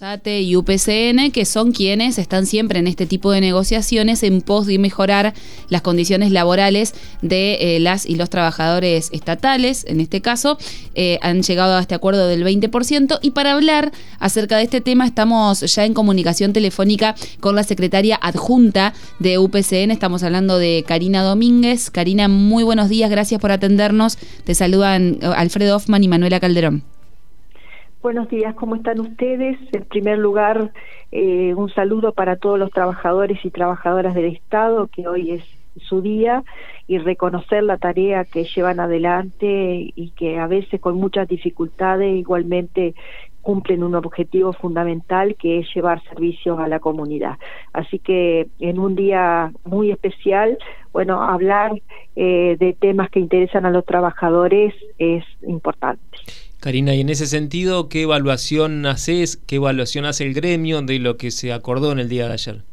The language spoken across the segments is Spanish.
SATE y UPCN, que son quienes están siempre en este tipo de negociaciones en pos de mejorar las condiciones laborales de eh, las y los trabajadores estatales, en este caso, eh, han llegado a este acuerdo del 20%. Y para hablar acerca de este tema, estamos ya en comunicación telefónica con la secretaria adjunta de UPCN. Estamos hablando de Karina Domínguez. Karina, muy buenos días, gracias por atendernos. Te saludan eh, Alfredo Hoffman y Manuela Calderón. Buenos días, ¿cómo están ustedes? En primer lugar, eh, un saludo para todos los trabajadores y trabajadoras del Estado, que hoy es su día, y reconocer la tarea que llevan adelante y que a veces con muchas dificultades igualmente cumplen un objetivo fundamental que es llevar servicios a la comunidad. Así que en un día muy especial, bueno, hablar eh, de temas que interesan a los trabajadores es importante. Karina, y en ese sentido, ¿qué evaluación haces, qué evaluación hace el gremio de lo que se acordó en el día de ayer?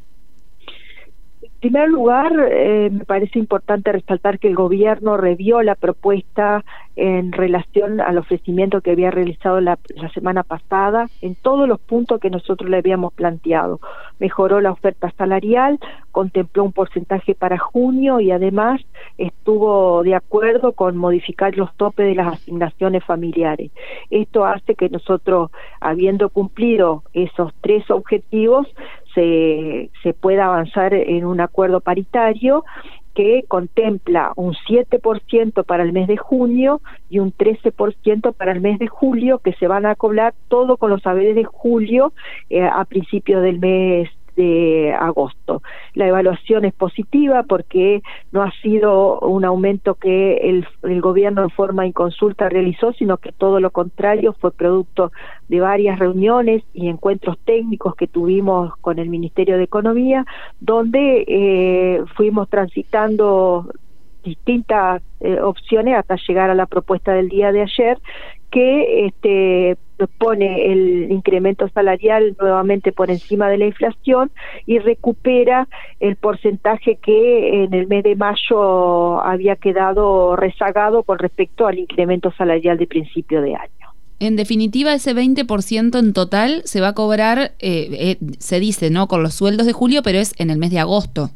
En primer lugar, eh, me parece importante resaltar que el gobierno revió la propuesta en relación al ofrecimiento que había realizado la, semana pasada en todos los puntos que nosotros le habíamos planteado. Mejoró la oferta salarial, contempló un porcentaje para junio y además estuvo de acuerdo con modificar los topes de las asignaciones familiares. Esto hace que nosotros, habiendo cumplido esos tres objetivos, se, se pueda avanzar en un acuerdo paritario que contempla un 7% para el mes de junio y un 13% para el mes de julio, que se van a cobrar todo con los saberes de julio eh, a principios del mes de agosto. La evaluación es positiva porque no ha sido un aumento que el, el gobierno en forma inconsulta realizó, sino que todo lo contrario fue producto de varias reuniones y encuentros técnicos que tuvimos con el Ministerio de Economía, donde eh, fuimos transitando distintas eh, opciones hasta llegar a la propuesta del día de ayer que este pone el incremento salarial nuevamente por encima de la inflación y recupera el porcentaje que en el mes de mayo había quedado rezagado con respecto al incremento salarial de principio de año. En definitiva, ese 20% en total se va a cobrar, eh, eh, se dice, ¿no? Con los sueldos de julio, pero es en el mes de agosto.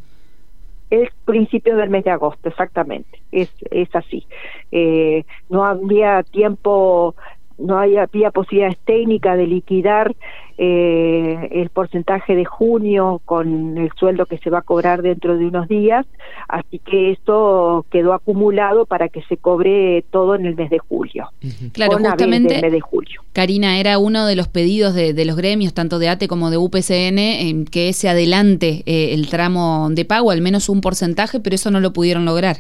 Es principio del mes de agosto, exactamente. Es, es así. Eh, no había tiempo no había posibilidades técnicas de liquidar eh, el porcentaje de junio con el sueldo que se va a cobrar dentro de unos días, así que esto quedó acumulado para que se cobre todo en el mes de julio. Claro, justamente, mes de julio. Karina, era uno de los pedidos de, los gremios, tanto de ATE como de UPCN, en que se adelante eh, el tramo de pago, al menos un porcentaje, pero eso no lo pudieron lograr.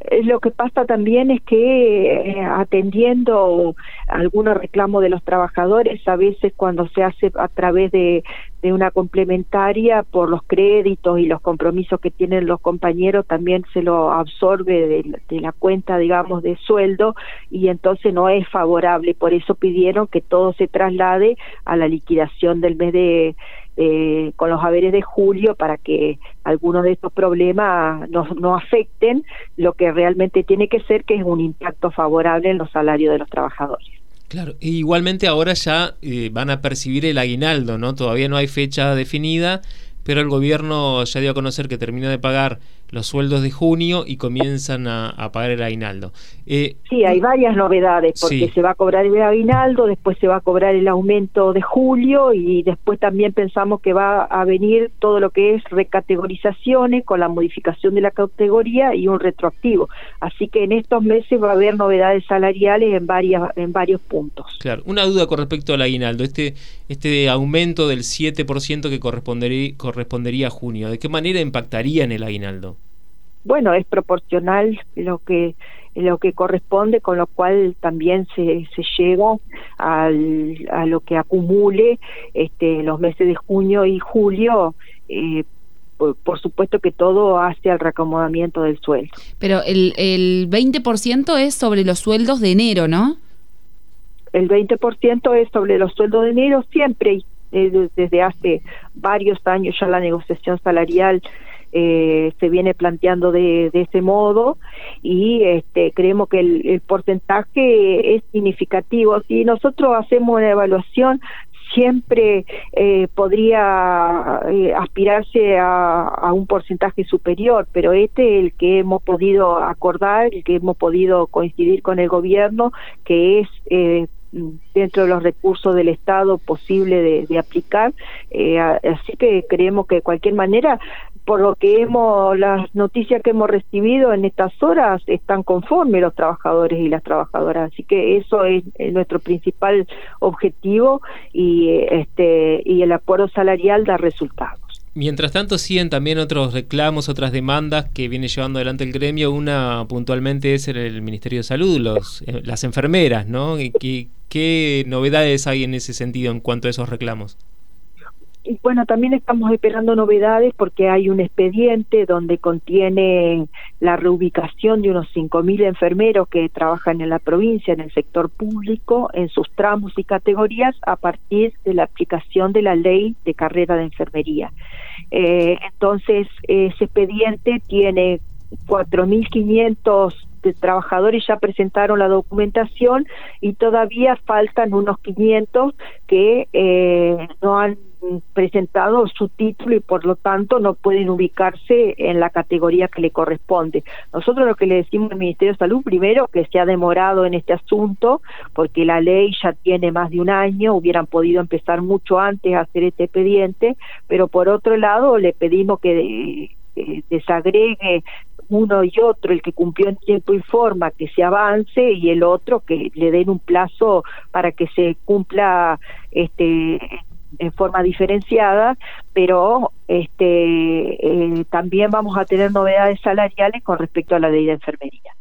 Eh, lo que pasa también es que eh, atendiendo algunos reclamos de los trabajadores, a veces cuando se hace a través de, de una complementaria por los créditos y los compromisos que tienen los compañeros, también se lo absorbe de, de la cuenta, digamos, de sueldo y entonces no es favorable. Por eso pidieron que todo se traslade a la liquidación del mes de eh, con los haberes de julio para que algunos de estos problemas no, no afecten lo que realmente tiene que ser, que es un impacto favorable en los salarios de los trabajadores. Claro, e igualmente ahora ya eh, van a percibir el aguinaldo, ¿no? Todavía no hay fecha definida, pero el gobierno ya dio a conocer que termina de pagar los sueldos de junio y comienzan a, pagar el aguinaldo. Eh, sí, hay varias novedades, porque se va a cobrar el aguinaldo, después se va a cobrar el aumento de julio y después también pensamos que va a venir todo lo que es recategorizaciones con la modificación de la categoría y un retroactivo. Así que en estos meses va a haber novedades salariales en, varias, en varios puntos. Claro, una duda con respecto al aguinaldo, este, este aumento del 7% que correspondería, correspondería a junio, ¿de qué manera impactaría en el aguinaldo? Bueno, es proporcional lo que lo que corresponde, con lo cual también se, se llega al, a lo que acumule este, los meses de junio y julio. Eh, por, supuesto que todo hace al reacomodamiento del sueldo. Pero el, el 20% es sobre los sueldos de enero, ¿no? El 20% es sobre los sueldos de enero siempre, eh, desde hace varios años ya la negociación salarial eh, se viene planteando de, de, ese modo y este, creemos que el, el porcentaje es significativo. Si nosotros hacemos una evaluación, siempre eh, podría eh, aspirarse a, un porcentaje superior, pero este es el que hemos podido acordar, el que hemos podido coincidir con el gobierno, que es eh, dentro de los recursos del Estado posible de, aplicar. así que creemos que de cualquier manera por lo que hemos, las noticias que hemos recibido en estas horas están conformes los trabajadores y las trabajadoras, así que eso es, nuestro principal objetivo y este y el acuerdo salarial da resultados. Mientras tanto siguen también otros reclamos, otras demandas que viene llevando adelante el gremio. Una puntualmente es el Ministerio de Salud, los, eh, las enfermeras, ¿no? ¿Qué, ¿Qué novedades hay en ese sentido en cuanto a esos reclamos? Y bueno, también estamos esperando novedades porque hay un expediente donde contiene la reubicación de unos 5.000 enfermeros que trabajan en la provincia, en el sector público, en sus tramos y categorías a partir de la aplicación de la ley de carrera de enfermería. Eh, entonces, ese expediente tiene 4.500 trabajadores ya presentaron la documentación y todavía faltan unos 500 que eh, no han presentado su título y por lo tanto no pueden ubicarse en la categoría que le corresponde. Nosotros lo que le decimos al Ministerio de Salud, primero, que se ha demorado en este asunto, porque la ley ya tiene más de un año, hubieran podido empezar mucho antes a hacer este expediente, pero por otro lado le pedimos que eh, desagregue uno y otro, el que cumplió en tiempo y forma, que se avance y el otro que le den un plazo para que se cumpla este en forma diferenciada, pero este eh, también vamos a tener novedades salariales con respecto a la ley de enfermería.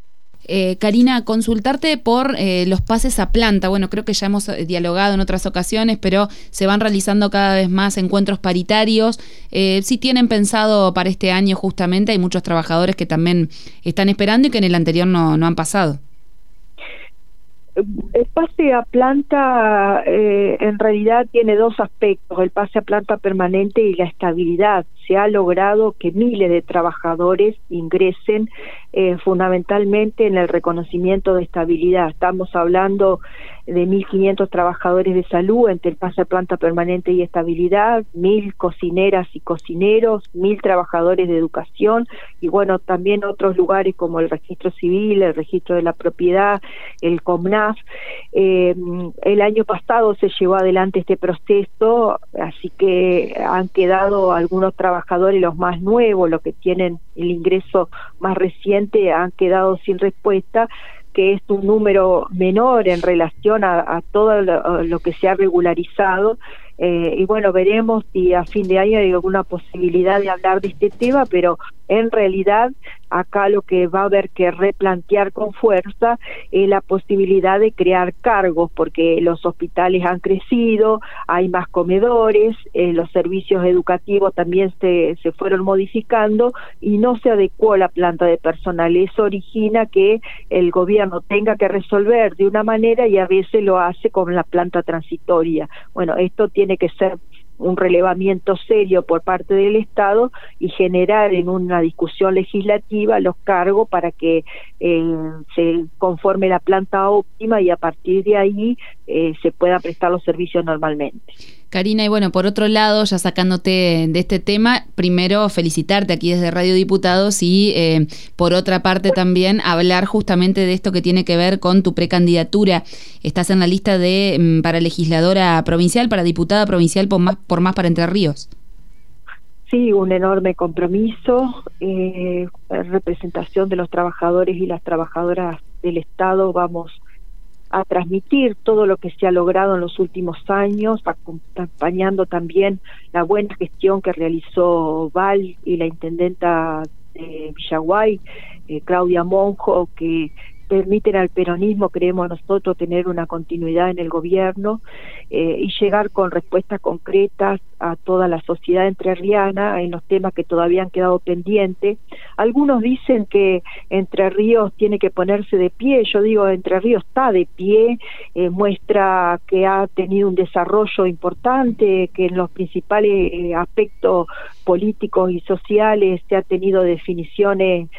Eh, Karina, consultarte por eh, los pases a planta. Bueno, creo que ya hemos eh, dialogado en otras ocasiones, pero se van realizando cada vez más encuentros paritarios. si tienen pensado para este año justamente, hay muchos trabajadores que también están esperando y que en el anterior no, no han pasado. El pase a planta en realidad tiene dos aspectos, el pase a planta permanente y la estabilidad se ha logrado que miles de trabajadores ingresen eh, fundamentalmente en el reconocimiento de estabilidad. Estamos hablando de 1.500 trabajadores de salud entre el pase planta permanente y estabilidad, 1.000 cocineras y cocineros, 1.000 trabajadores de educación y bueno, también otros lugares como el registro civil, el registro de la propiedad, el COMNAF. Eh, el año pasado se llevó adelante este proceso, así que han quedado algunos trabajadores trabajadores, los más nuevos, los que tienen el ingreso más reciente, han quedado sin respuesta que es un número menor en relación a, todo lo, que se ha regularizado. Eh, y bueno, veremos si a fin de año hay alguna posibilidad de hablar de este tema, pero en realidad acá lo que va a haber que replantear con fuerza es la posibilidad de crear cargos, porque los hospitales han crecido, hay más comedores, eh, los servicios educativos también se, se fueron modificando y no se adecuó la planta de personal. Eso origina que el gobierno tenga que resolver de una manera y a veces lo hace con la planta transitoria. Bueno, esto tiene que ser un relevamiento serio por parte del Estado y generar en una discusión legislativa los cargos para que eh, se conforme la planta óptima y a partir de ahí eh, se puedan prestar los servicios normalmente. Karina, y bueno, por otro lado, ya sacándote de este tema, primero felicitarte aquí desde Radio Diputados y eh, por otra parte también hablar justamente de esto que tiene que ver con tu precandidatura. Estás en la lista de mm, para legisladora provincial, para diputada provincial por más, por más para Entre Ríos. Sí, un enorme compromiso, eh, representación de los trabajadores y las trabajadoras del Estado. Vamos a transmitir todo lo que se ha logrado en los últimos años, acompañando también la buena gestión que realizó Val y la intendenta de Villaguay, eh, Claudia Monjo, que permiten al peronismo, creemos nosotros, tener una continuidad en el gobierno eh, y llegar con respuestas concretas a toda la sociedad entrerriana en los temas que todavía han quedado pendientes. Algunos dicen que Entre Ríos tiene que ponerse de pie, yo digo Entre Ríos está de pie, eh, muestra que ha tenido un desarrollo importante, que en los principales eh, aspectos políticos y sociales se ha tenido definiciones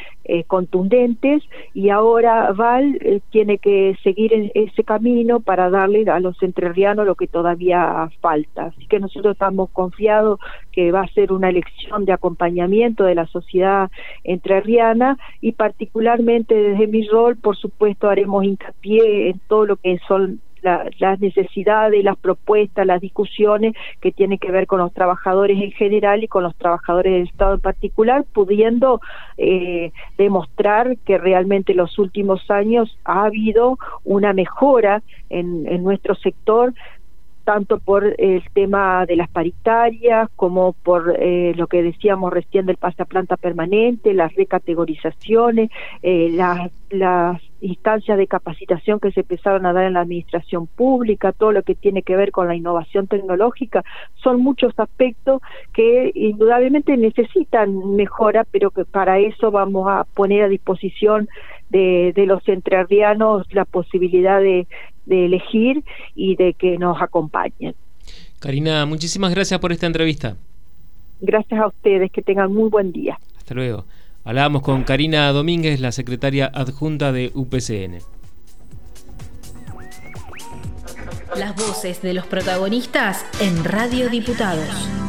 contundentes y ahora Eh, tiene que seguir en ese camino para darle a los entrerrianos lo que todavía falta. Así que nosotros estamos confiados que va a ser una elección de acompañamiento de la sociedad entrerriana y particularmente desde mi rol, por supuesto, haremos hincapié en todo lo que son las necesidades, las propuestas, las discusiones que tienen que ver con los trabajadores en general y con los trabajadores del Estado en particular, pudiendo eh, demostrar que realmente en los últimos años ha habido una mejora en, nuestro sector tanto por el tema de las paritarias como por eh, lo que decíamos recién del pasaplanta permanente, las recategorizaciones, eh, las, las instancias de capacitación que se empezaron a dar en la administración pública, todo lo que tiene que ver con la innovación tecnológica, son muchos aspectos que indudablemente necesitan mejora, pero que para eso vamos a poner a disposición de, de los entrerrianos la posibilidad de, de elegir y de que nos acompañen. Karina, muchísimas gracias por esta entrevista. Gracias a ustedes, que tengan muy buen día. Hasta luego. Hablábamos con Karina Domínguez, la secretaria adjunta de UPCN. Las voces de los protagonistas en Radio Diputados.